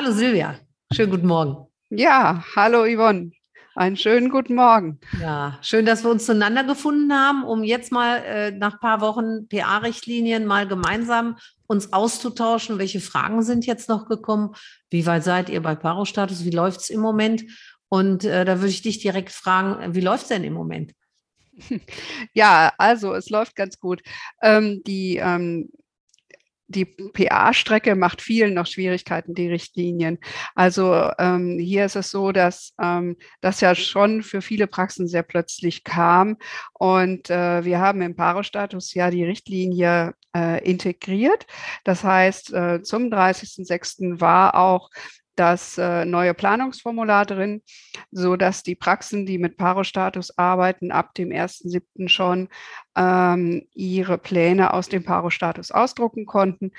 Hallo Silvia, schönen guten Morgen. Ja, hallo Yvonne. Einen schönen guten Morgen. Ja, schön, dass wir uns zueinander gefunden haben, um jetzt mal äh, nach ein paar Wochen PA-Richtlinien mal gemeinsam uns auszutauschen. Welche Fragen sind jetzt noch gekommen? Wie weit seid ihr bei Paro-Status? Wie läuft es im Moment? Und äh, da würde ich dich direkt fragen, wie läuft es denn im Moment? Ja, also es läuft ganz gut. Ähm, die ähm, die PA-Strecke macht vielen noch Schwierigkeiten, die Richtlinien. Also ähm, hier ist es so, dass ähm, das ja schon für viele Praxen sehr plötzlich kam. Und äh, wir haben im Paro-Status ja die Richtlinie äh, integriert. Das heißt, äh, zum 30.06. war auch das äh, neue Planungsformular drin, so dass die Praxen, die mit Paro-Status arbeiten, ab dem 1.7. schon ähm, ihre Pläne aus dem Paro-Status ausdrucken konnten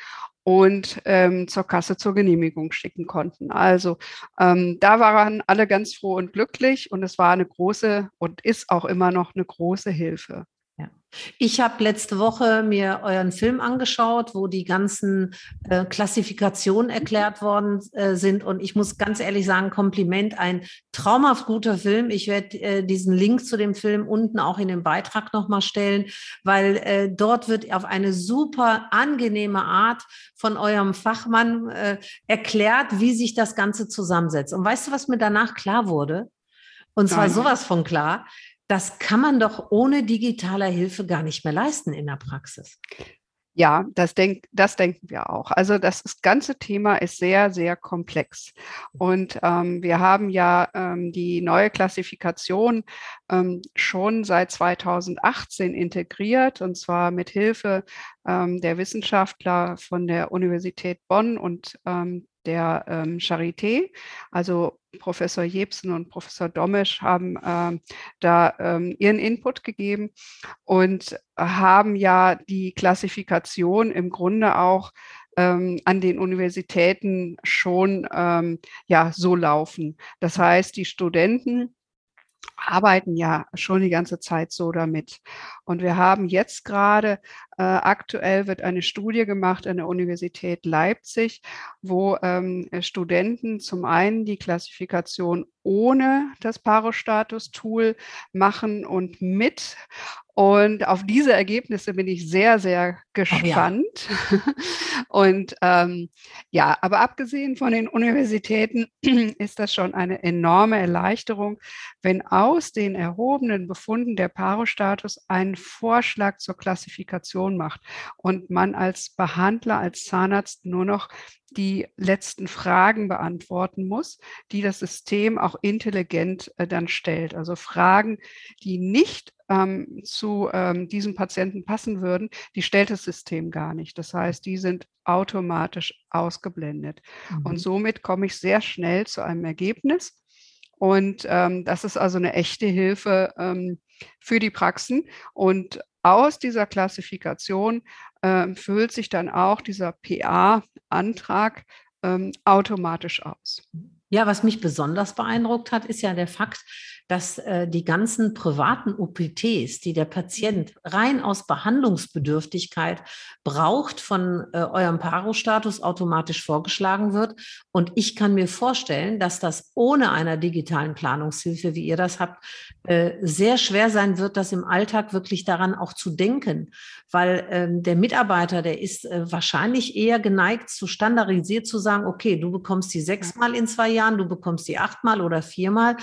und ähm, zur Kasse zur Genehmigung schicken konnten. Also ähm, da waren alle ganz froh und glücklich und es war eine große und ist auch immer noch eine große Hilfe. Ich habe letzte Woche mir euren Film angeschaut, wo die ganzen äh, Klassifikationen erklärt worden äh, sind. Und ich muss ganz ehrlich sagen, Kompliment, ein traumhaft guter Film. Ich werde äh, diesen Link zu dem Film unten auch in den Beitrag nochmal stellen, weil äh, dort wird auf eine super angenehme Art von eurem Fachmann äh, erklärt, wie sich das Ganze zusammensetzt. Und weißt du, was mir danach klar wurde? Und zwar Nein. sowas von klar das kann man doch ohne digitaler Hilfe gar nicht mehr leisten in der Praxis. Ja, das, denk, das denken wir auch. Also das, das ganze Thema ist sehr, sehr komplex. Und ähm, wir haben ja ähm, die neue Klassifikation ähm, schon seit 2018 integriert, und zwar mit Hilfe ähm, der Wissenschaftler von der Universität Bonn und ähm, der ähm, Charité. Also Professor Jebsen und Professor Domesch haben ähm, da ähm, ihren Input gegeben und haben ja die Klassifikation im Grunde auch ähm, an den Universitäten schon ähm, ja so laufen. Das heißt, die Studenten arbeiten ja schon die ganze Zeit so damit. Und wir haben jetzt gerade, äh, aktuell wird eine Studie gemacht an der Universität Leipzig, wo ähm, Studenten zum einen die Klassifikation ohne das Paro-Status-Tool machen und mit. Und auf diese Ergebnisse bin ich sehr, sehr gespannt. Oh ja. Und ähm, ja, aber abgesehen von den Universitäten ist das schon eine enorme Erleichterung, wenn aus den erhobenen Befunden der Paro-Status einen Vorschlag zur Klassifikation macht und man als Behandler, als Zahnarzt nur noch die letzten Fragen beantworten muss, die das System auch intelligent äh, dann stellt. Also Fragen, die nicht ähm, zu ähm, diesem Patienten passen würden, die stellt das System gar nicht. Das heißt, die sind automatisch ausgeblendet. Mhm. Und somit komme ich sehr schnell zu einem Ergebnis. Und ähm, das ist also eine echte Hilfe ähm, für die Praxen. Und aus dieser Klassifikation äh, füllt sich dann auch dieser PA-Antrag ähm, automatisch aus. Ja, was mich besonders beeindruckt hat, ist ja der Fakt, dass äh, die ganzen privaten OPTs, die der Patient rein aus Behandlungsbedürftigkeit braucht, von äh, eurem Paro-Status automatisch vorgeschlagen wird. Und ich kann mir vorstellen, dass das ohne einer digitalen Planungshilfe, wie ihr das habt, äh, sehr schwer sein wird, das im Alltag wirklich daran auch zu denken. Weil ähm, der Mitarbeiter, der ist äh, wahrscheinlich eher geneigt, zu standardisiert zu sagen, okay, du bekommst die sechsmal in zwei Jahren Jahren, du bekommst die achtmal oder viermal.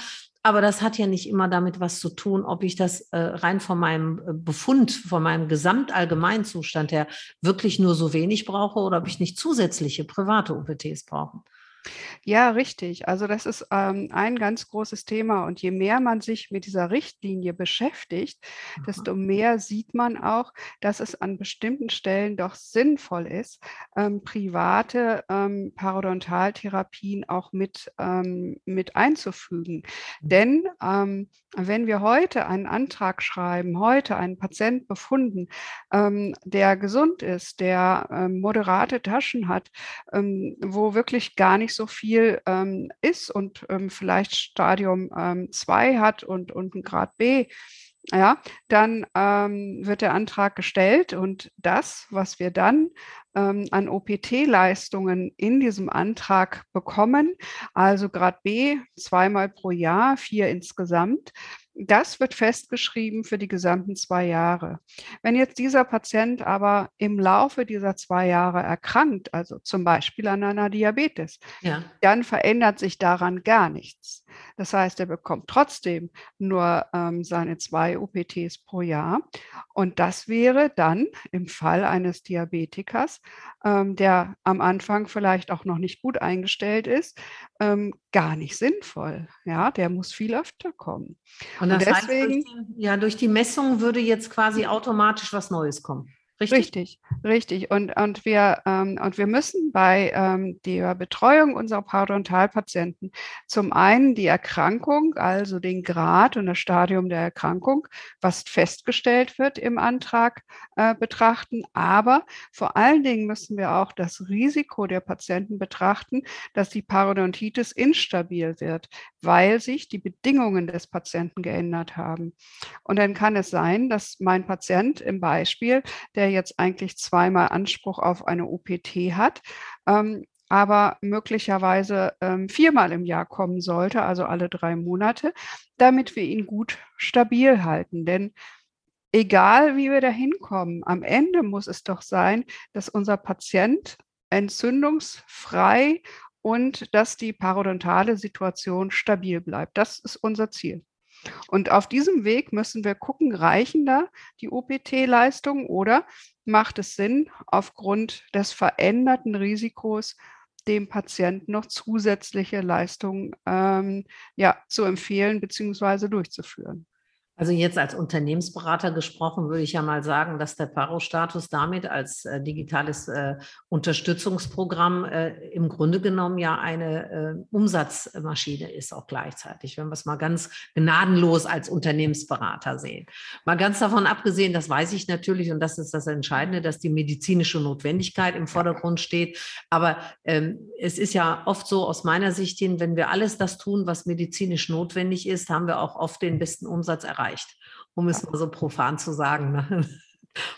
Aber das hat ja nicht immer damit was zu tun, ob ich das äh, rein von meinem äh, Befund, von meinem Gesamtallgemeinzustand her wirklich nur so wenig brauche oder ob ich nicht zusätzliche private OPTs brauche. Ja, richtig. Also das ist ähm, ein ganz großes Thema. Und je mehr man sich mit dieser Richtlinie beschäftigt, Aha. desto mehr sieht man auch, dass es an bestimmten Stellen doch sinnvoll ist, ähm, private ähm, Parodontaltherapien auch mit, ähm, mit einzufügen. Mhm. Denn ähm, wenn wir heute einen Antrag schreiben, heute einen Patient befunden, ähm, der gesund ist, der moderate Taschen hat, wo wirklich gar nicht so viel ähm, ist und ähm, vielleicht Stadium 2 ähm, hat und, und ein Grad B, ja, dann ähm, wird der Antrag gestellt und das, was wir dann ähm, an OPT-Leistungen in diesem Antrag bekommen, also Grad B zweimal pro Jahr, vier insgesamt, das wird festgeschrieben für die gesamten zwei Jahre. Wenn jetzt dieser Patient aber im Laufe dieser zwei Jahre erkrankt, also zum Beispiel an einer Diabetes, ja. dann verändert sich daran gar nichts. Das heißt, er bekommt trotzdem nur ähm, seine zwei UPTs pro Jahr. Und das wäre dann im Fall eines Diabetikers, ähm, der am Anfang vielleicht auch noch nicht gut eingestellt ist, ähm, gar nicht sinnvoll. Ja, der muss viel öfter kommen. Und, Und deswegen, heißt, durch die, ja, durch die Messung würde jetzt quasi automatisch was Neues kommen. Richtig? Richtig, richtig. Und, und, wir, ähm, und wir müssen bei ähm, der Betreuung unserer Parodontalpatienten zum einen die Erkrankung, also den Grad und das Stadium der Erkrankung, was festgestellt wird im Antrag, äh, betrachten. Aber vor allen Dingen müssen wir auch das Risiko der Patienten betrachten, dass die Parodontitis instabil wird, weil sich die Bedingungen des Patienten geändert haben. Und dann kann es sein, dass mein Patient im Beispiel, der der jetzt eigentlich zweimal Anspruch auf eine OPT hat, ähm, aber möglicherweise ähm, viermal im Jahr kommen sollte, also alle drei Monate, damit wir ihn gut stabil halten. Denn egal wie wir da hinkommen, am Ende muss es doch sein, dass unser Patient entzündungsfrei und dass die parodontale Situation stabil bleibt. Das ist unser Ziel. Und auf diesem Weg müssen wir gucken, reichen da die OPT-Leistungen oder macht es Sinn, aufgrund des veränderten Risikos dem Patienten noch zusätzliche Leistungen ähm, ja, zu empfehlen bzw. durchzuführen. Also jetzt als Unternehmensberater gesprochen, würde ich ja mal sagen, dass der Paro-Status damit als äh, digitales äh, Unterstützungsprogramm äh, im Grunde genommen ja eine äh, Umsatzmaschine ist, auch gleichzeitig, wenn wir es mal ganz gnadenlos als Unternehmensberater sehen. Mal ganz davon abgesehen, das weiß ich natürlich und das ist das Entscheidende, dass die medizinische Notwendigkeit im Vordergrund steht. Aber ähm, es ist ja oft so aus meiner Sicht hin, wenn wir alles das tun, was medizinisch notwendig ist, haben wir auch oft den besten Umsatz erreicht erreicht, um es mal so profan zu sagen. Ne?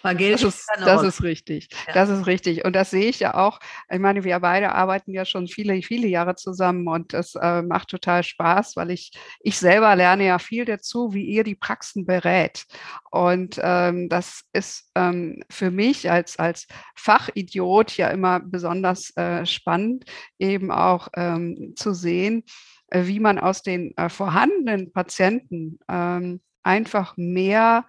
Weil Geld das ist, das ist richtig. Ja. Das ist richtig. Und das sehe ich ja auch. Ich meine, wir beide arbeiten ja schon viele, viele Jahre zusammen und das äh, macht total Spaß, weil ich, ich selber lerne ja viel dazu, wie ihr die Praxen berät. Und ähm, das ist ähm, für mich als, als Fachidiot ja immer besonders äh, spannend, eben auch ähm, zu sehen, äh, wie man aus den äh, vorhandenen Patienten ähm, einfach mehr,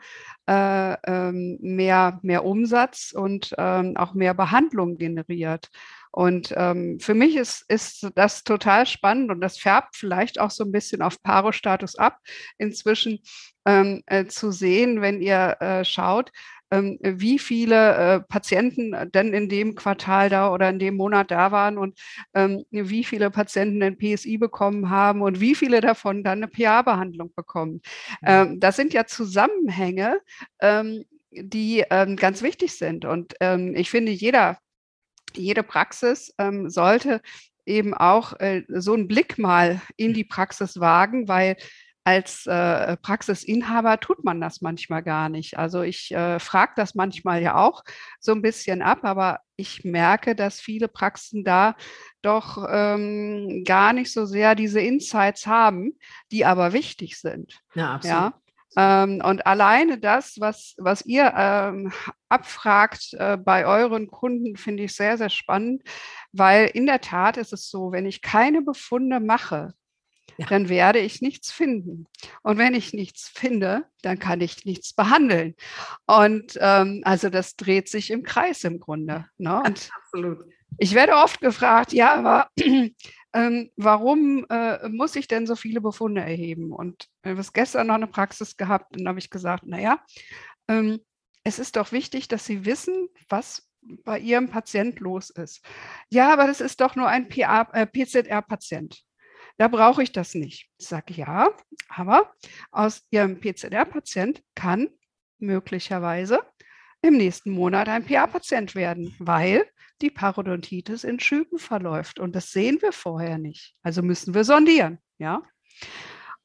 äh, ähm, mehr, mehr Umsatz und ähm, auch mehr Behandlung generiert. Und ähm, für mich ist, ist das total spannend und das färbt vielleicht auch so ein bisschen auf Paro-Status ab, inzwischen ähm, äh, zu sehen, wenn ihr äh, schaut, wie viele äh, Patienten denn in dem Quartal da oder in dem Monat da waren und ähm, wie viele Patienten ein PSI bekommen haben und wie viele davon dann eine PA-Behandlung bekommen. Mhm. Ähm, das sind ja Zusammenhänge, die ganz wichtig sind. Und ich finde, jeder, jede Praxis sollte eben auch äh, so einen Blick mal in die Praxis wagen, weil als äh, Praxisinhaber tut man das manchmal gar nicht. Also ich äh, frage das manchmal ja auch so ein bisschen ab, aber ich merke, dass viele Praxen da doch ähm, gar nicht so sehr diese Insights haben, die aber wichtig sind. Ja, absolut. Ja? Ähm, und alleine das, was, was ihr ähm, abfragt äh, bei euren Kunden, finde ich sehr, sehr spannend, weil in der Tat ist es so, wenn ich keine Befunde mache, ja. dann werde ich nichts finden. Und wenn ich nichts finde, dann kann ich nichts behandeln. Und ähm, also das dreht sich im Kreis im Grunde. Ne? Und Absolut. Ich werde oft gefragt, ja, aber ähm, warum äh, muss ich denn so viele Befunde erheben? Und wir haben gestern noch eine Praxis gehabt und da habe ich gesagt, naja, ähm, es ist doch wichtig, dass Sie wissen, was bei Ihrem Patient los ist. Ja, aber das ist doch nur ein äh, PZR-Patient. Da brauche ich das nicht. Ich sage ja, aber aus Ihrem PZR-Patient kann möglicherweise im nächsten Monat ein PA-Patient werden, weil die Parodontitis in Schüben verläuft. Und das sehen wir vorher nicht. Also müssen wir sondieren. Ja.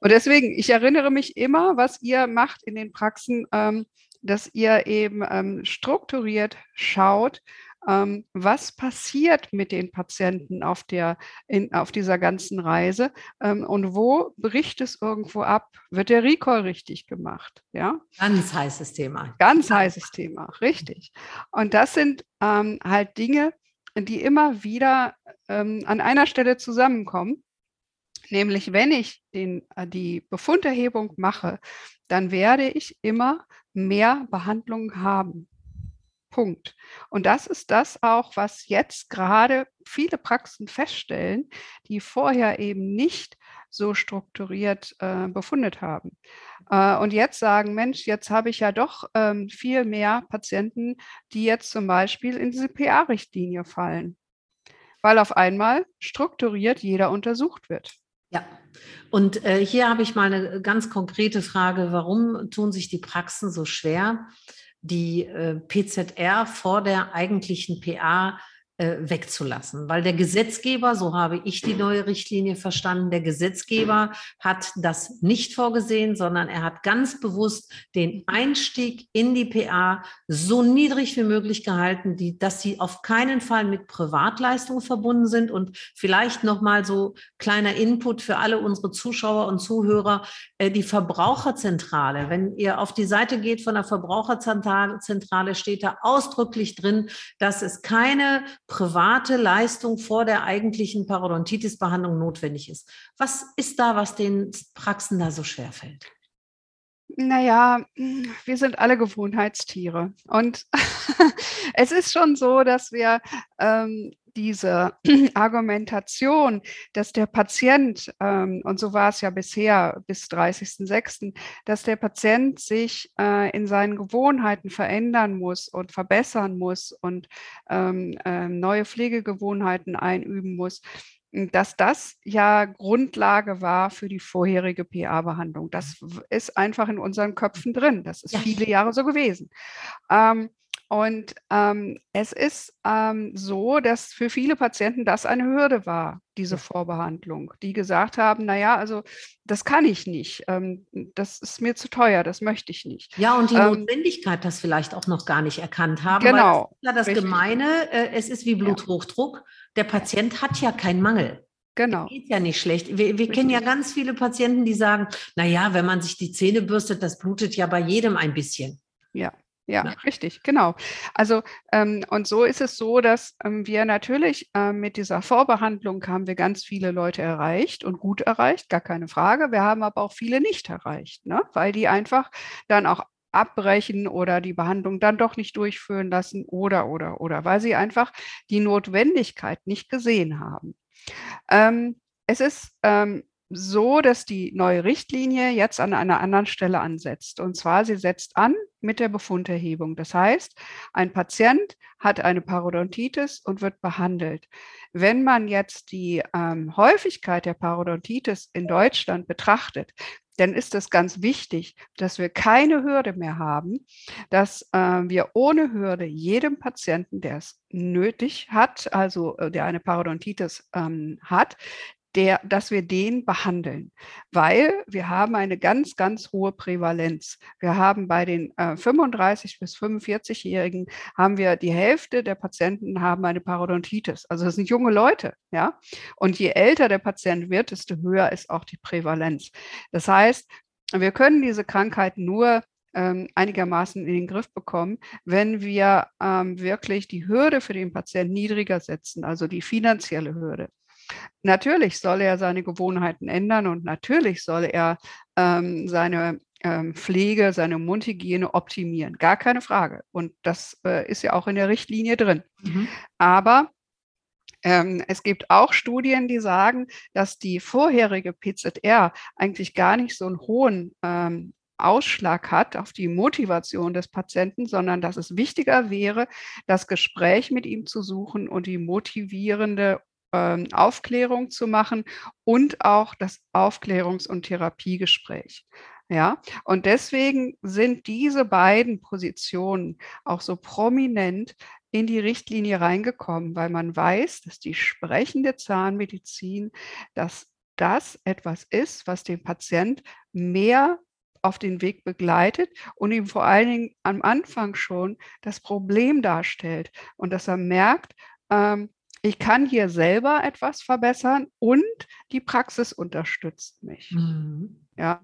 Und deswegen, ich erinnere mich immer, was ihr macht in den Praxen, ähm, dass ihr eben ähm, strukturiert schaut, ähm, was passiert mit den Patienten auf, der, in, auf dieser ganzen Reise ähm, und wo bricht es irgendwo ab? Wird der Recall richtig gemacht? Ja? Ganz heißes Thema. Ganz heißes Thema, richtig. Und das sind ähm, halt Dinge, die immer wieder ähm, an einer Stelle zusammenkommen. Nämlich, wenn ich den, äh, die Befunderhebung mache, dann werde ich immer mehr Behandlungen haben. Punkt. Und das ist das auch, was jetzt gerade viele Praxen feststellen, die vorher eben nicht so strukturiert äh, befundet haben. Äh, und jetzt sagen, Mensch, jetzt habe ich ja doch ähm, viel mehr Patienten, die jetzt zum Beispiel in diese PA-Richtlinie fallen, weil auf einmal strukturiert jeder untersucht wird. Ja, und äh, hier habe ich mal eine ganz konkrete Frage. Warum tun sich die Praxen so schwer, die äh, PZR vor der eigentlichen PA äh, wegzulassen. Weil der Gesetzgeber, so habe ich die neue Richtlinie verstanden, der Gesetzgeber hat das nicht vorgesehen, sondern er hat ganz bewusst den Einstieg in die PA so niedrig wie möglich gehalten, die, dass sie auf keinen Fall mit Privatleistungen verbunden sind. Und vielleicht nochmal so kleiner Input für alle unsere Zuschauer und Zuhörer, äh, die Verbraucherzentrale. Wenn ihr auf die Seite geht von der Verbraucherzentrale, steht da ausdrücklich drin, dass es keine private Leistung vor der eigentlichen Parodontitis-Behandlung notwendig ist. Was ist da, was den Praxen da so schwer fällt? Naja, wir sind alle Gewohnheitstiere. Und es ist schon so, dass wir ähm, diese Argumentation, dass der Patient, ähm, und so war es ja bisher bis 30.06., dass der Patient sich äh, in seinen Gewohnheiten verändern muss und verbessern muss und ähm, äh, neue Pflegegewohnheiten einüben muss, dass das ja Grundlage war für die vorherige PA-Behandlung. Das ist einfach in unseren Köpfen drin. Das ist ja. viele Jahre so gewesen. Ähm, und ähm, es ist ähm, so, dass für viele Patienten das eine Hürde war, diese Vorbehandlung, die gesagt haben, naja, also das kann ich nicht, ähm, das ist mir zu teuer, das möchte ich nicht. Ja, und die ähm Notwendigkeit das vielleicht auch noch gar nicht erkannt haben. Genau. das ist ja das richtig. Gemeine, äh, es ist wie Bluthochdruck, der Patient hat ja keinen Mangel. Genau. Geht ja nicht schlecht. Wir, wir kennen ja ganz viele Patienten, die sagen, naja, wenn man sich die Zähne bürstet, das blutet ja bei jedem ein bisschen. Ja. Ja, ja, richtig, genau. Also ähm, und so ist es so, dass ähm, wir natürlich ähm, mit dieser Vorbehandlung haben wir ganz viele Leute erreicht und gut erreicht, gar keine Frage. Wir haben aber auch viele nicht erreicht, ne? weil die einfach dann auch abbrechen oder die Behandlung dann doch nicht durchführen lassen oder oder oder, weil sie einfach die Notwendigkeit nicht gesehen haben. Ähm, es ist ähm, so, dass die neue Richtlinie jetzt an einer anderen Stelle ansetzt. Und zwar, sie setzt an mit der Befunderhebung. Das heißt, ein Patient hat eine Parodontitis und wird behandelt. Wenn man jetzt die ähm, Häufigkeit der Parodontitis in Deutschland betrachtet, dann ist es ganz wichtig, dass wir keine Hürde mehr haben, dass äh, wir ohne Hürde jedem Patienten, der es nötig hat, also äh, der eine Parodontitis ähm, hat, der, dass wir den behandeln, weil wir haben eine ganz, ganz hohe Prävalenz. Wir haben bei den äh, 35 bis 45-Jährigen haben wir die Hälfte der Patienten haben eine Parodontitis. Also das sind junge Leute, ja. Und je älter der Patient wird, desto höher ist auch die Prävalenz. Das heißt, wir können diese Krankheit nur ähm, einigermaßen in den Griff bekommen, wenn wir ähm, wirklich die Hürde für den Patienten niedriger setzen, also die finanzielle Hürde. Natürlich soll er seine Gewohnheiten ändern und natürlich soll er ähm, seine ähm, Pflege, seine Mundhygiene optimieren. Gar keine Frage. Und das äh, ist ja auch in der Richtlinie drin. Mhm. Aber ähm, es gibt auch Studien, die sagen, dass die vorherige PZR eigentlich gar nicht so einen hohen ähm, Ausschlag hat auf die Motivation des Patienten, sondern dass es wichtiger wäre, das Gespräch mit ihm zu suchen und die motivierende ähm, Aufklärung zu machen und auch das Aufklärungs- und Therapiegespräch. Ja, und deswegen sind diese beiden Positionen auch so prominent in die Richtlinie reingekommen, weil man weiß, dass die sprechende Zahnmedizin das das etwas ist, was den Patient mehr auf den Weg begleitet und ihm vor allen Dingen am Anfang schon das Problem darstellt und dass er merkt, ähm, ich kann hier selber etwas verbessern und die Praxis unterstützt mich. Mhm. Ja,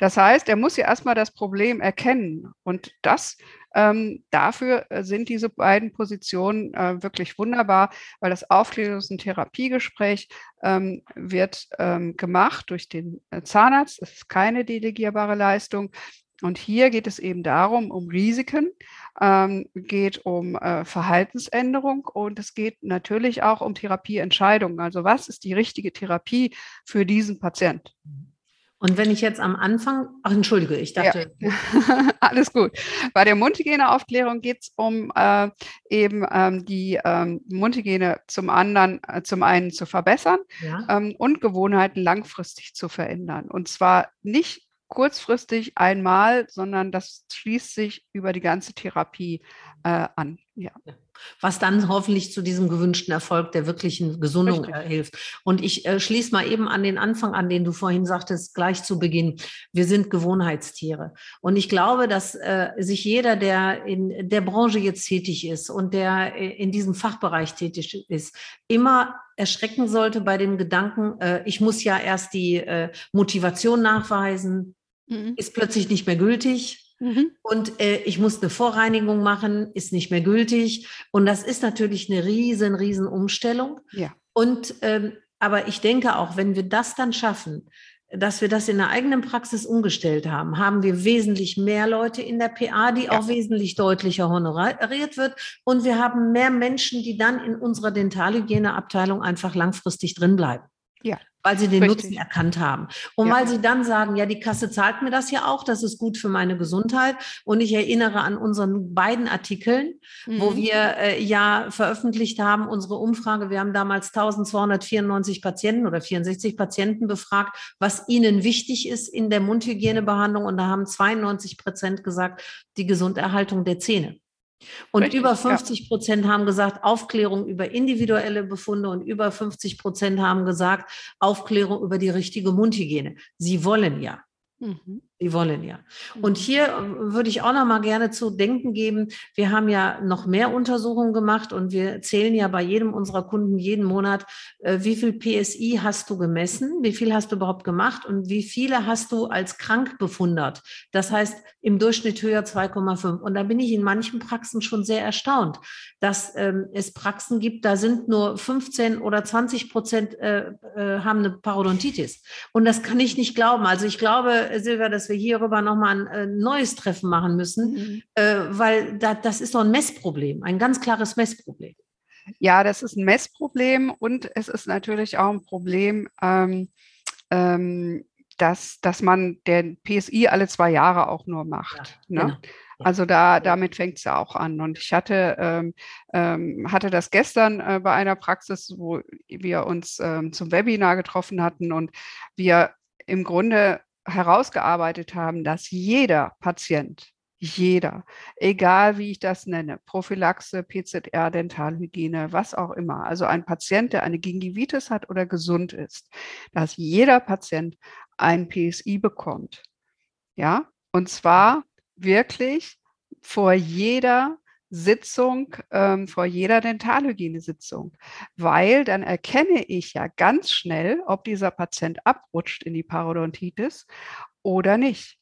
das heißt, er muss ja erstmal das Problem erkennen. Und das ähm, dafür äh, sind diese beiden Positionen äh, wirklich wunderbar, weil das Aufklärungs- und Therapiegespräch ähm, wird ähm, gemacht durch den äh, Zahnarzt. Das ist keine delegierbare Leistung. Und hier geht es eben darum, um Risiken, ähm, geht um äh, Verhaltensänderung und es geht natürlich auch um Therapieentscheidungen. Also was ist die richtige Therapie für diesen Patient? Und wenn ich jetzt am Anfang, ach entschuldige, ich dachte. Ja. Alles gut. Bei der Mundhygieneaufklärung geht es um äh, eben ähm, die ähm, Mundhygiene zum anderen, äh, zum einen zu verbessern ja. ähm, und Gewohnheiten langfristig zu verändern. Und zwar nicht kurzfristig einmal, sondern das schließt sich über die ganze Therapie äh, an. Ja. Was dann hoffentlich zu diesem gewünschten Erfolg der wirklichen Gesundung äh, hilft. Und ich äh, schließe mal eben an den Anfang an, den du vorhin sagtest, gleich zu Beginn. Wir sind Gewohnheitstiere. Und ich glaube, dass äh, sich jeder, der in der Branche jetzt tätig ist und der äh, in diesem Fachbereich tätig ist, immer erschrecken sollte bei dem Gedanken, äh, ich muss ja erst die äh, Motivation nachweisen, mhm. ist plötzlich nicht mehr gültig. Mhm. Und äh, ich muss eine Vorreinigung machen, ist nicht mehr gültig. Und das ist natürlich eine riesen, riesen Umstellung. Ja. Und ähm, aber ich denke auch, wenn wir das dann schaffen, dass wir das in der eigenen Praxis umgestellt haben, haben wir wesentlich mehr Leute in der PA, die ja. auch wesentlich deutlicher honoriert wird. Und wir haben mehr Menschen, die dann in unserer Dentalhygieneabteilung einfach langfristig drin bleiben. Ja. Weil sie den Richtig. Nutzen erkannt haben. Und ja. weil sie dann sagen, ja, die Kasse zahlt mir das ja auch, das ist gut für meine Gesundheit. Und ich erinnere an unseren beiden Artikeln, mhm. wo wir äh, ja veröffentlicht haben, unsere Umfrage. Wir haben damals 1294 Patienten oder 64 Patienten befragt, was ihnen wichtig ist in der Mundhygienebehandlung. Und da haben 92 Prozent gesagt, die Gesunderhaltung der Zähne. Und Richtig, über 50 Prozent ja. haben gesagt, Aufklärung über individuelle Befunde und über 50 Prozent haben gesagt, Aufklärung über die richtige Mundhygiene. Sie wollen ja. Mhm. Die wollen ja. Und mhm. hier äh, würde ich auch noch mal gerne zu denken geben. Wir haben ja noch mehr Untersuchungen gemacht und wir zählen ja bei jedem unserer Kunden jeden Monat, äh, wie viel PSI hast du gemessen, wie viel hast du überhaupt gemacht und wie viele hast du als krank befundet. Das heißt im Durchschnitt höher 2,5. Und da bin ich in manchen Praxen schon sehr erstaunt, dass ähm, es Praxen gibt, da sind nur 15 oder 20 Prozent äh, haben eine Parodontitis. Und das kann ich nicht glauben. Also ich glaube, Silvia, dass wir hierüber nochmal ein äh, neues Treffen machen müssen, mhm. äh, weil da, das ist doch ein Messproblem, ein ganz klares Messproblem. Ja, das ist ein Messproblem und es ist natürlich auch ein Problem, ähm, ähm, dass, dass man den PSI alle zwei Jahre auch nur macht. Ja, ne? Genau. Also da, damit fängt es ja auch an. Und ich hatte, ähm, ähm, hatte das gestern äh, bei einer Praxis, wo wir uns ähm, zum Webinar getroffen hatten und wir im Grunde herausgearbeitet haben, dass jeder Patient, jeder, egal wie ich das nenne, Prophylaxe, PZR, Dentalhygiene, was auch immer, also ein Patient, der eine Gingivitis hat oder gesund ist, dass jeder Patient ein PSI bekommt. Ja, und zwar wirklich vor jeder Sitzung, ähm, vor jeder Dentalhygienesitzung, weil dann erkenne ich ja ganz schnell, ob dieser Patient abrutscht in die Parodontitis oder nicht.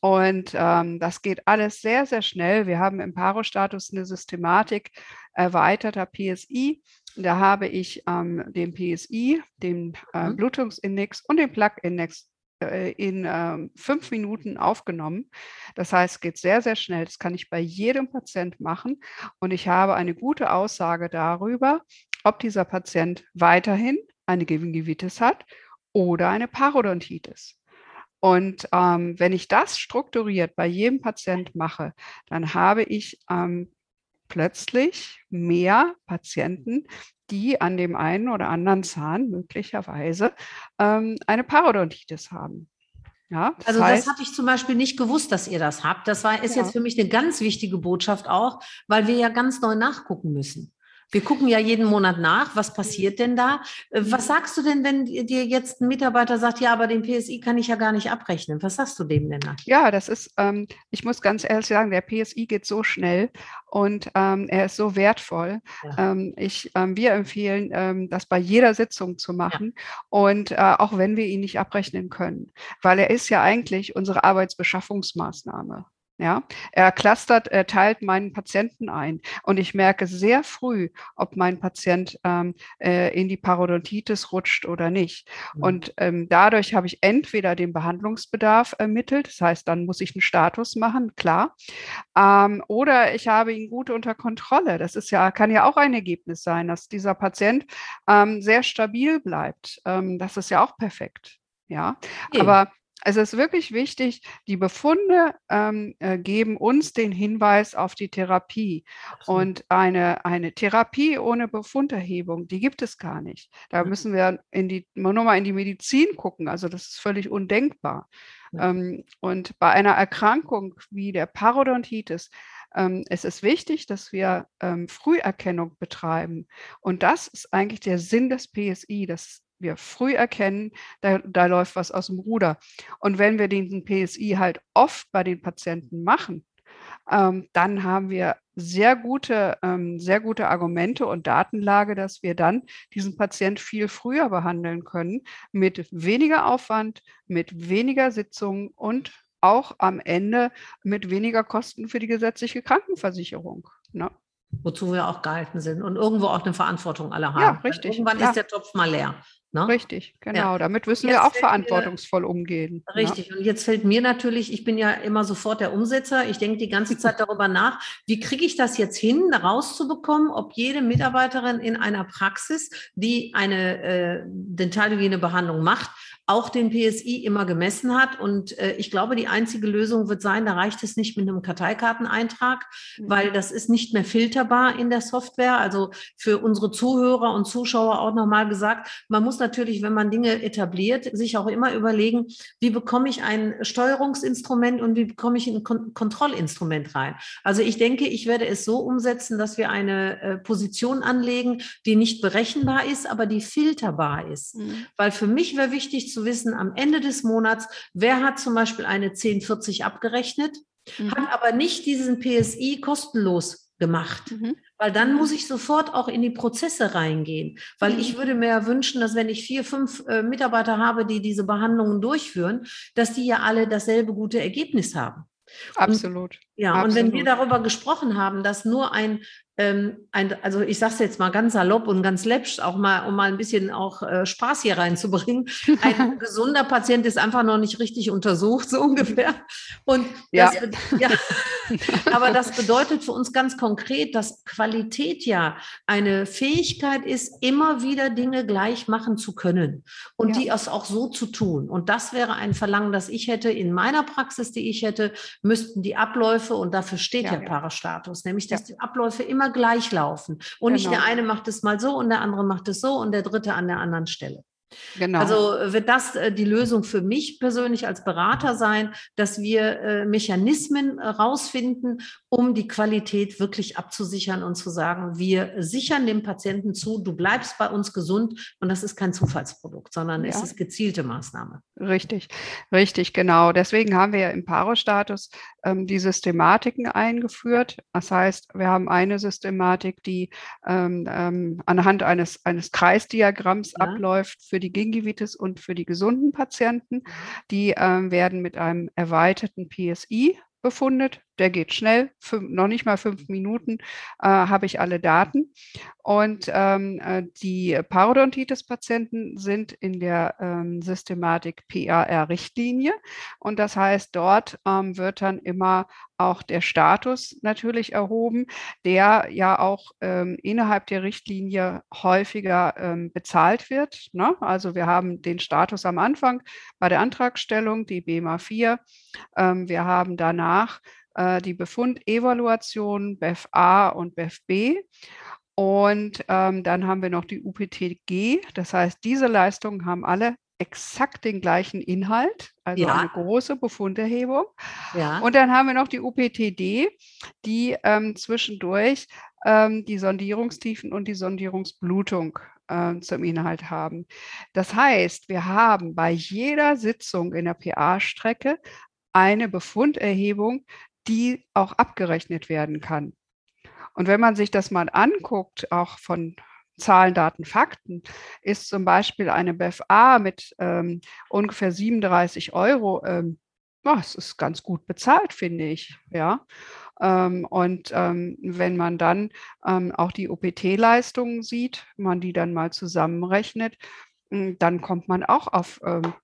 Und ähm, das geht alles sehr, sehr schnell. Wir haben im Parostatus eine Systematik erweiterter PSI. Da habe ich ähm, den PSI, den äh, mhm. Blutungsindex und den Plaque-Index äh, in ähm, fünf Minuten aufgenommen. Das heißt, es geht sehr, sehr schnell. Das kann ich bei jedem Patient machen. Und ich habe eine gute Aussage darüber, ob dieser Patient weiterhin eine Gingivitis hat oder eine Parodontitis. Und ähm, wenn ich das strukturiert bei jedem Patient mache, dann habe ich ähm, plötzlich mehr Patienten, die an dem einen oder anderen Zahn möglicherweise ähm, eine Parodontitis haben. Ja, das also heißt, das habe ich zum Beispiel nicht gewusst, dass ihr das habt. Das war, ist ja. jetzt für mich eine ganz wichtige Botschaft auch, weil wir ja ganz neu nachgucken müssen. Wir gucken ja jeden Monat nach, was passiert denn da? Äh, was sagst du denn, wenn dir jetzt ein Mitarbeiter sagt, ja, aber den PSI kann ich ja gar nicht abrechnen? Was sagst du dem denn da? Ja, das ist, ähm, ich muss ganz ehrlich sagen, der PSI geht so schnell und ähm, er ist so wertvoll. Ja. Ähm, ich, ähm, wir empfehlen, ähm, das bei jeder Sitzung zu machen ja. und äh, auch wenn wir ihn nicht abrechnen können, weil er ist ja eigentlich unsere Arbeitsbeschaffungsmaßnahme. Ja, er clustert, er teilt meinen Patienten ein und ich merke sehr früh, ob mein Patient ähm, äh, in die Parodontitis rutscht oder nicht. Mhm. Und ähm, dadurch habe ich entweder den Behandlungsbedarf ermittelt, das heißt, dann muss ich einen Status machen, klar, ähm, oder ich habe ihn gut unter Kontrolle. Das ist ja, kann ja auch ein Ergebnis sein, dass dieser Patient ähm, sehr stabil bleibt. Ähm, das ist ja auch perfekt. Ja, okay. aber also es ist wirklich wichtig, die Befunde ähm, äh, geben uns den Hinweis auf die Therapie. Und eine, eine Therapie ohne Befunderhebung, die gibt es gar nicht. Da müssen wir in die, nur mal in die Medizin gucken. Also das ist völlig undenkbar. Ja. Ähm, und bei einer Erkrankung wie der Parodontitis, ähm, es ist wichtig, dass wir ähm, Früherkennung betreiben. Und das ist eigentlich der Sinn des PSI, dass wir früh erkennen, da, da läuft was aus dem Ruder. Und wenn wir diesen PSI halt oft bei den Patienten machen, ähm, dann haben wir sehr gute, ähm, sehr gute Argumente und Datenlage, dass wir dann diesen Patient viel früher behandeln können, mit weniger Aufwand, mit weniger Sitzungen und auch am Ende mit weniger Kosten für die gesetzliche Krankenversicherung. Ne? Wozu wir auch gehalten sind und irgendwo auch eine Verantwortung alle haben. Ja, richtig. Irgendwann ja. ist der Topf mal leer. Ne? Richtig, genau. Ja. Damit müssen jetzt wir auch verantwortungsvoll mir, umgehen. Ne? Richtig. Ja. Und jetzt fällt mir natürlich, ich bin ja immer sofort der Umsetzer. Ich denke die ganze Zeit darüber nach, wie kriege ich das jetzt hin, rauszubekommen, ob jede Mitarbeiterin in einer Praxis, die eine äh, Dentalhygienebehandlung macht, auch den PSI immer gemessen hat. Und äh, ich glaube, die einzige Lösung wird sein, da reicht es nicht mit einem Karteikarteneintrag, mhm. weil das ist nicht mehr filterbar in der Software. Also für unsere Zuhörer und Zuschauer auch nochmal gesagt, man muss natürlich, wenn man Dinge etabliert, sich auch immer überlegen, wie bekomme ich ein Steuerungsinstrument und wie bekomme ich ein Kon Kontrollinstrument rein. Also ich denke, ich werde es so umsetzen, dass wir eine äh, Position anlegen, die nicht berechenbar ist, aber die filterbar ist. Mhm. Weil für mich wäre wichtig zu wissen, am Ende des Monats, wer hat zum Beispiel eine 1040 abgerechnet, mhm. hat aber nicht diesen PSI kostenlos gemacht. Mhm. Weil dann muss ich sofort auch in die Prozesse reingehen. Weil mhm. ich würde mir ja wünschen, dass wenn ich vier, fünf äh, Mitarbeiter habe, die diese Behandlungen durchführen, dass die ja alle dasselbe gute Ergebnis haben. Absolut. Und, ja, Absolut. und wenn wir darüber gesprochen haben, dass nur ein ähm, ein, also ich sage es jetzt mal ganz salopp und ganz läppsch, auch mal, um mal ein bisschen auch äh, Spaß hier reinzubringen. Ein gesunder Patient ist einfach noch nicht richtig untersucht, so ungefähr. Und das, ja. ja. aber das bedeutet für uns ganz konkret, dass Qualität ja eine Fähigkeit ist, immer wieder Dinge gleich machen zu können und ja. die es auch so zu tun. Und das wäre ein Verlangen, das ich hätte in meiner Praxis, die ich hätte, müssten die Abläufe, und dafür steht ja, ja Parastatus, nämlich dass die Abläufe immer gleich laufen. Und genau. nicht der eine macht es mal so und der andere macht es so und der dritte an der anderen Stelle. Genau. Also äh, wird das äh, die Lösung für mich persönlich als Berater sein, dass wir äh, Mechanismen rausfinden, um die Qualität wirklich abzusichern und zu sagen, wir sichern dem Patienten zu, du bleibst bei uns gesund und das ist kein Zufallsprodukt, sondern ja. es ist gezielte Maßnahme. Richtig, richtig, genau. Deswegen haben wir ja im Paro-Status ähm, die Systematiken eingeführt. Das heißt, wir haben eine Systematik, die ähm, ähm, anhand eines, eines Kreisdiagramms ja. abläuft für die Gingivitis und für die gesunden Patienten. Die ähm, werden mit einem erweiterten PSI befundet der geht schnell, fünf, noch nicht mal fünf Minuten äh, habe ich alle Daten. Und ähm, äh, die Parodontitis-Patienten sind in der ähm, Systematik PAR-Richtlinie. Und das heißt, dort ähm, wird dann immer auch der Status natürlich erhoben, der ja auch ähm, innerhalb der Richtlinie häufiger ähm, bezahlt wird. Ne? Also wir haben den Status am Anfang bei der Antragstellung, die BMA 4. Ähm, wir haben danach äh, die Befundevaluation BEF-A und BEF-B. Und ähm, dann haben wir noch die UPTG. Das heißt, diese Leistungen haben alle exakt den gleichen Inhalt, also ja. eine große Befunderhebung. Ja. Und dann haben wir noch die UPTD, die ähm, zwischendurch ähm, die Sondierungstiefen und die Sondierungsblutung äh, zum Inhalt haben. Das heißt, wir haben bei jeder Sitzung in der PA-Strecke eine Befunderhebung, die auch abgerechnet werden kann. Und wenn man sich das mal anguckt, auch von Zahlen, Daten, Fakten, ist zum Beispiel eine BFA mit ähm, ungefähr 37 Euro, ähm, oh, es ist ganz gut bezahlt, finde ich. Ja. Ähm, und ähm, wenn man dann ähm, auch die OPT-Leistungen sieht, man die dann mal zusammenrechnet, hm, dann kommt man auch auf ähm,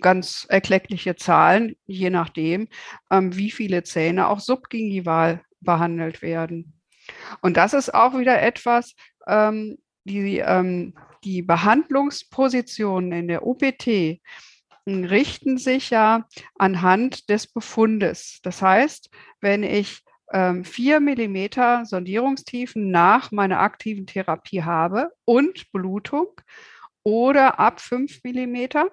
ganz erkleckliche Zahlen, je nachdem, ähm, wie viele Zähne auch subgingival behandelt werden. Und das ist auch wieder etwas, ähm, die, ähm, die Behandlungspositionen in der OPT richten sich ja anhand des Befundes. Das heißt, wenn ich 4 mm Sondierungstiefen nach meiner aktiven Therapie habe und Blutung oder ab 5 mm,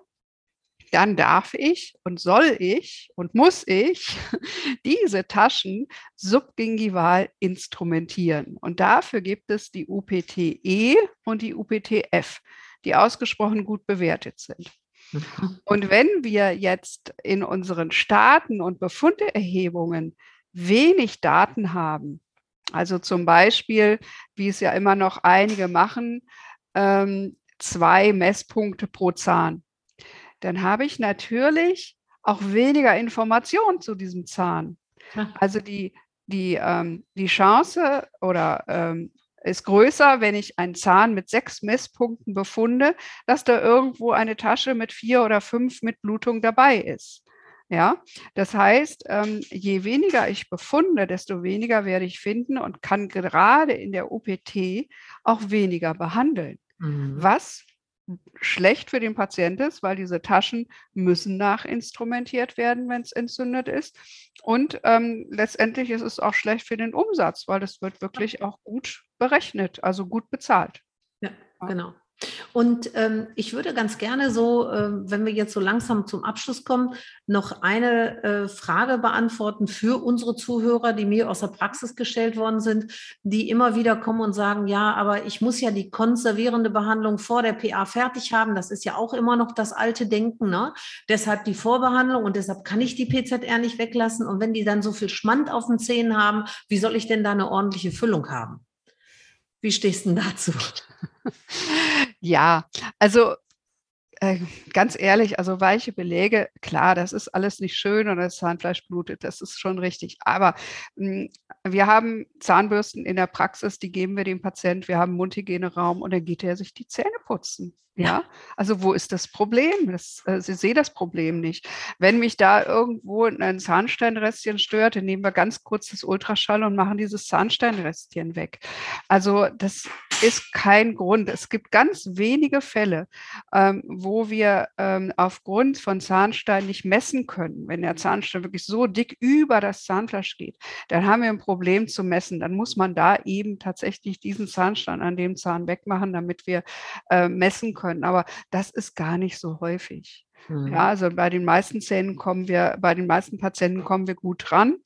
dann darf ich und soll ich und muss ich diese Taschen subgingival instrumentieren. Und dafür gibt es die UPTE und die UPTF, die ausgesprochen gut bewertet sind. Und wenn wir jetzt in unseren Staaten und Befunderhebungen wenig Daten haben, also zum Beispiel, wie es ja immer noch einige machen, ähm, zwei Messpunkte pro Zahn dann habe ich natürlich auch weniger Informationen zu diesem Zahn. Also die, die, ähm, die Chance oder ähm, ist größer, wenn ich einen Zahn mit sechs Messpunkten befunde, dass da irgendwo eine Tasche mit vier oder fünf mit Blutung dabei ist. Ja, das heißt, ähm, je weniger ich befunde, desto weniger werde ich finden und kann gerade in der OPT auch weniger behandeln. Mhm. Was schlecht für den Patient ist, weil diese Taschen müssen nachinstrumentiert werden, wenn es entzündet ist. Und ähm, letztendlich ist es auch schlecht für den Umsatz, weil das wird wirklich auch gut berechnet, also gut bezahlt. Ja, genau. Und ähm, ich würde ganz gerne so, äh, wenn wir jetzt so langsam zum Abschluss kommen, noch eine äh, Frage beantworten für unsere Zuhörer, die mir aus der Praxis gestellt worden sind, die immer wieder kommen und sagen, ja, aber ich muss ja die konservierende Behandlung vor der PA fertig haben. Das ist ja auch immer noch das alte Denken. Ne? Deshalb die Vorbehandlung und deshalb kann ich die PZR nicht weglassen. Und wenn die dann so viel Schmand auf den Zähnen haben, wie soll ich denn da eine ordentliche Füllung haben? Wie stehst du dazu? Ja, also äh, ganz ehrlich, also weiche Beläge, klar, das ist alles nicht schön und das Zahnfleisch blutet, das ist schon richtig. Aber mh, hm, wir haben Zahnbürsten in der Praxis, die geben wir dem Patienten, wir haben Mundhygieneraum und dann geht er sich die Zähne putzen. Ja, also wo ist das Problem? Das, äh, Sie sehen das Problem nicht. Wenn mich da irgendwo ein Zahnsteinrestchen stört, dann nehmen wir ganz kurz das Ultraschall und machen dieses Zahnsteinrestchen weg. Also das ist kein Grund. Es gibt ganz wenige Fälle, ähm, wo wir ähm, aufgrund von Zahnstein nicht messen können. Wenn der Zahnstein wirklich so dick über das Zahnfleisch geht, dann haben wir ein Problem zu messen. Dann muss man da eben tatsächlich diesen Zahnstein an dem Zahn wegmachen, damit wir äh, messen können. Aber das ist gar nicht so häufig. Mhm. Ja, also bei den meisten Zähnen kommen wir, bei den meisten Patienten kommen wir gut dran.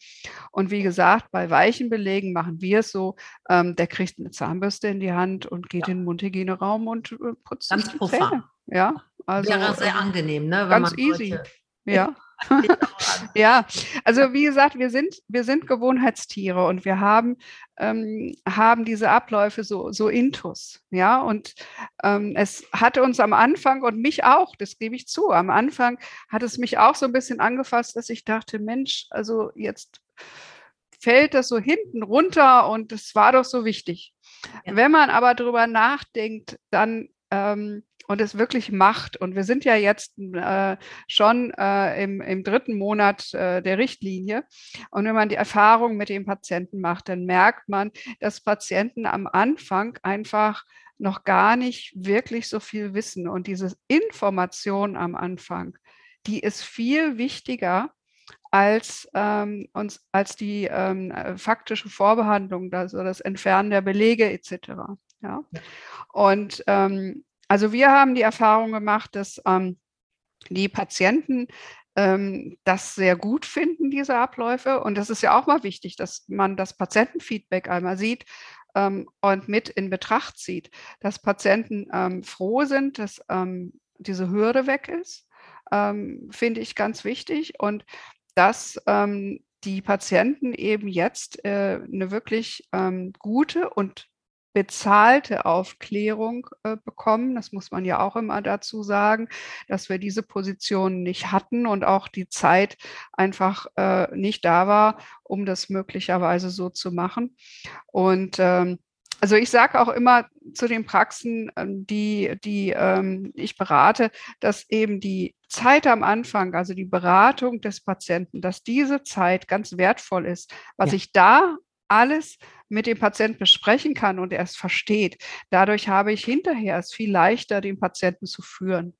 Und wie gesagt, bei weichen Belegen machen wir es so, ähm, der kriegt eine Zahnbürste in die Hand und geht ja. in den Mundhygieneraum und äh, putzt Ganz die Zähne. Ja, also wäre sehr ähm, angenehm, ne? ganz easy. Ja. ja, also wie gesagt, wir sind, wir sind Gewohnheitstiere und wir haben, ähm, haben diese Abläufe so, so intus. Ja, und ähm, es hatte uns am Anfang und mich auch, das gebe ich zu, am Anfang hat es mich auch so ein bisschen angefasst, dass ich dachte, Mensch, also jetzt fällt das so hinten runter und es war doch so wichtig. Ja. Wenn man aber darüber nachdenkt, dann ähm, und es wirklich macht. Und wir sind ja jetzt äh, schon äh, im, im, dritten Monat äh, der Richtlinie. Und wenn man die Erfahrung mit dem Patienten macht, dann merkt man, dass Patienten am Anfang einfach noch gar nicht wirklich so viel wissen. Und diese Information am Anfang, die ist viel wichtiger als, ähm, uns, als die ähm, faktische Vorbehandlung, also das Entfernen der Belege etc. Ja? Und ähm, also wir haben die Erfahrung gemacht, dass ähm, die Patienten ähm, das sehr gut finden, diese Abläufe. Und das ist ja auch mal wichtig, dass man das Patientenfeedback einmal sieht. ähm, und mit in Betracht zieht, dass Patienten ähm, froh sind, dass ähm, diese Hürde weg ist, ähm, finde ich ganz wichtig und dass ähm, die Patienten eben jetzt äh, eine wirklich gute und bezahlte Aufklärung äh, bekommen. Das muss man ja auch immer dazu sagen, dass wir diese Position nicht hatten und auch die Zeit einfach äh, nicht da war, um das möglicherweise so zu machen. Und ähm, also ich sage auch immer zu den Praxen, ähm, die, die ähm, ich berate, dass eben die Zeit am Anfang, also die Beratung des Patienten, dass diese Zeit ganz wertvoll ist. Was ja. ich da alles mit dem Patienten besprechen kann und er es versteht. Dadurch habe ich hinterher es viel leichter, den Patienten zu führen.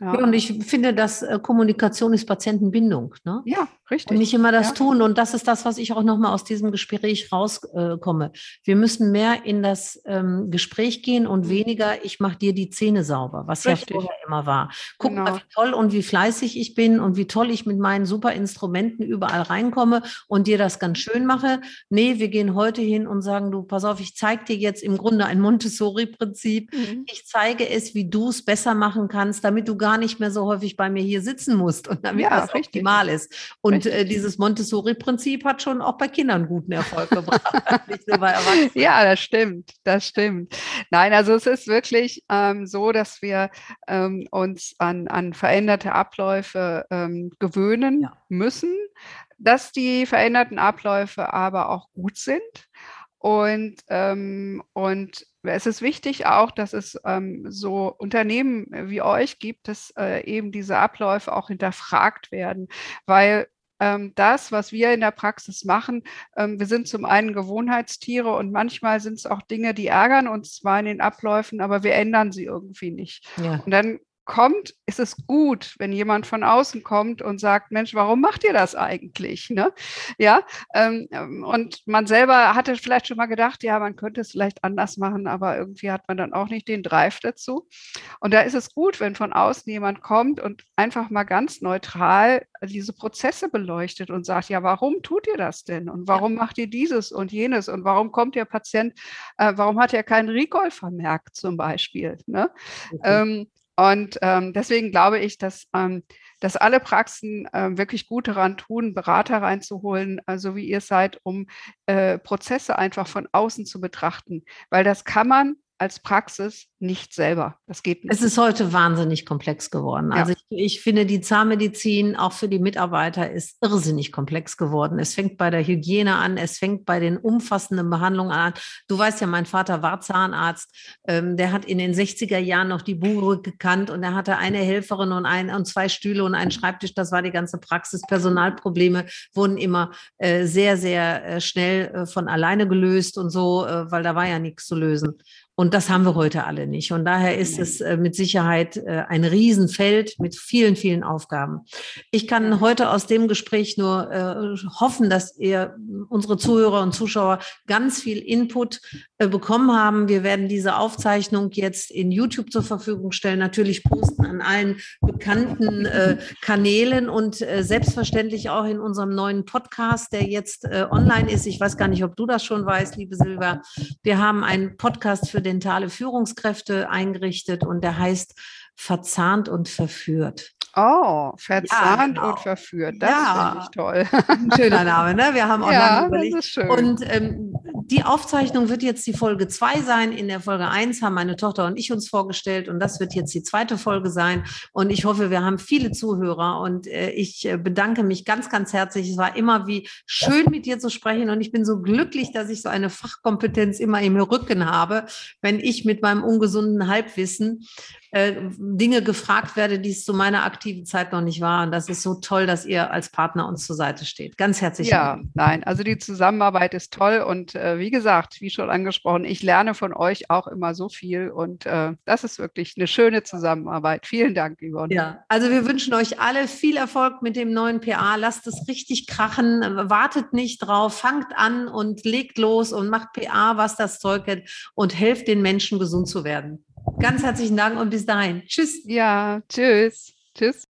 Ja. und ich finde, dass äh, Kommunikation ist Patientenbindung. Ne? Ja, richtig. Und nicht immer das ja. tun. Und das ist das, was ich auch nochmal aus diesem Gespräch rauskomme. Äh, Wir müssen mehr in das ähm, Gespräch gehen und mhm. weniger, ich mache dir die Zähne sauber, was richtig. ja vorher immer war. Guck genau. mal, wie toll und wie fleißig ich bin und wie toll ich mit meinen super Instrumenten überall reinkomme und dir das ganz schön mache. Nee, wir gehen heute hin und sagen, du, pass auf, ich zeige dir jetzt im Grunde ein Montessori-Prinzip. Mhm. Ich zeige es, wie du es besser machen kannst, damit du gar gar nicht mehr so häufig bei mir hier sitzen musst und damit ja, das richtig. optimal ist. Und äh, dieses Montessori-Prinzip hat schon auch bei Kindern guten Erfolg gebracht, nicht nur bei Erwachsenen. Ja, das stimmt, das stimmt. Nein, also es ist wirklich ähm, so, dass wir ähm, uns an, an veränderte Abläufe ähm, gewöhnen ja. müssen, dass die veränderten Abläufe aber auch gut sind. Und, ähm, und es ist wichtig auch, dass es ähm, so Unternehmen wie euch gibt, dass äh, eben diese Abläufe auch hinterfragt werden, weil ähm, das, was wir in der Praxis machen, ähm, wir sind zum einen Gewohnheitstiere und manchmal sind es auch Dinge, die ärgern uns zwar in den Abläufen, aber wir ändern sie irgendwie nicht. Ja. Und dann kommt, ist es gut, wenn jemand von außen kommt und sagt, Mensch, warum macht ihr das eigentlich? Ne? Ja, ähm, und man selber hatte vielleicht schon mal gedacht, ja, man könnte es vielleicht anders machen, aber irgendwie hat man dann auch nicht den Drive dazu. Und da ist es gut, wenn von außen jemand kommt und einfach mal ganz neutral diese Prozesse beleuchtet und sagt, ja, warum tut ihr das denn? Und warum macht ihr dieses und jenes? Und warum kommt der Patient, äh, warum hat er keinen Recall vermerkt zum Beispiel? Ne? Okay. Ähm, und ähm, deswegen glaube ich, dass, ähm, dass alle Praxen äh, wirklich gut daran tun, Berater reinzuholen, äh, so wie ihr seid, um äh, Prozesse einfach von außen zu betrachten. Weil das kann man als Praxis nicht selber. Das geht nicht. Es ist heute wahnsinnig komplex geworden. Also ich, ich, finde, die Zahnmedizin auch für die Mitarbeiter ist irrsinnig komplex geworden. Es fängt bei der Hygiene an, es fängt bei den umfassenden Behandlungen an. Du weißt ja, mein Vater war Zahnarzt. Ähm, der hat in den 60er Jahren noch die Bure gekannt und er hatte eine Helferin und, ein, und zwei Stühle und einen Schreibtisch. Das war die ganze Praxis. Personalprobleme wurden immer äh, sehr, sehr äh, schnell äh, von alleine gelöst und so, äh, weil da war ja nichts zu lösen. Und das haben wir heute alle nicht. Und daher ist es äh, mit Sicherheit äh, ein Riesenfeld mit vielen, vielen Aufgaben. Ich kann heute aus dem Gespräch nur äh, hoffen, dass ihr, unsere Zuhörer und Zuschauer, ganz viel Input bekommen haben. Wir werden diese Aufzeichnung jetzt in YouTube zur Verfügung stellen, natürlich posten an allen bekannten Kanälen und selbstverständlich auch in unserem neuen Podcast, der jetzt online ist. Ich weiß gar nicht, ob du das schon weißt, liebe Silva. Wir haben einen Podcast für den dentale Führungskräfte eingerichtet und der heißt Verzahnt und verführt. Oh, verzahnt ja, genau. und verführt. Das ja. finde ich toll. Ein schöner Name, ne? Wir haben auch ja, lange überlegt. Das ist schön. Und ähm, die Aufzeichnung wird jetzt die Folge 2 sein. In der Folge 1 haben meine Tochter und ich uns vorgestellt und das wird jetzt die zweite Folge sein. Und ich hoffe, wir haben viele Zuhörer und äh, ich äh, bedanke mich ganz, ganz herzlich. Es war immer wie schön mit dir zu sprechen und ich bin so glücklich, dass ich so eine Fachkompetenz immer im Rücken habe, wenn ich mit meinem ungesunden Halbwissen äh, Dinge gefragt werde, die es zu meiner aktiven Zeit noch nicht war. Und das ist so toll, dass ihr als Partner uns zur Seite steht. Ganz herzlich. Ja, Dank. nein, also die Zusammenarbeit ist toll. Und äh, wie gesagt, wie schon angesprochen, ich lerne von euch auch immer so viel. Und äh, das ist wirklich eine schöne Zusammenarbeit. Vielen Dank, Yvonne. Ja, also wir wünschen euch alle viel Erfolg mit dem neuen PA. Lasst es richtig krachen. Wartet nicht drauf. Fangt an und legt los und macht PA, was das Zeug hat und helft den Menschen, gesund zu werden. Ganz herzlichen Dank und bis dahin. Tschüss. Ja, tschüss. Tschüss.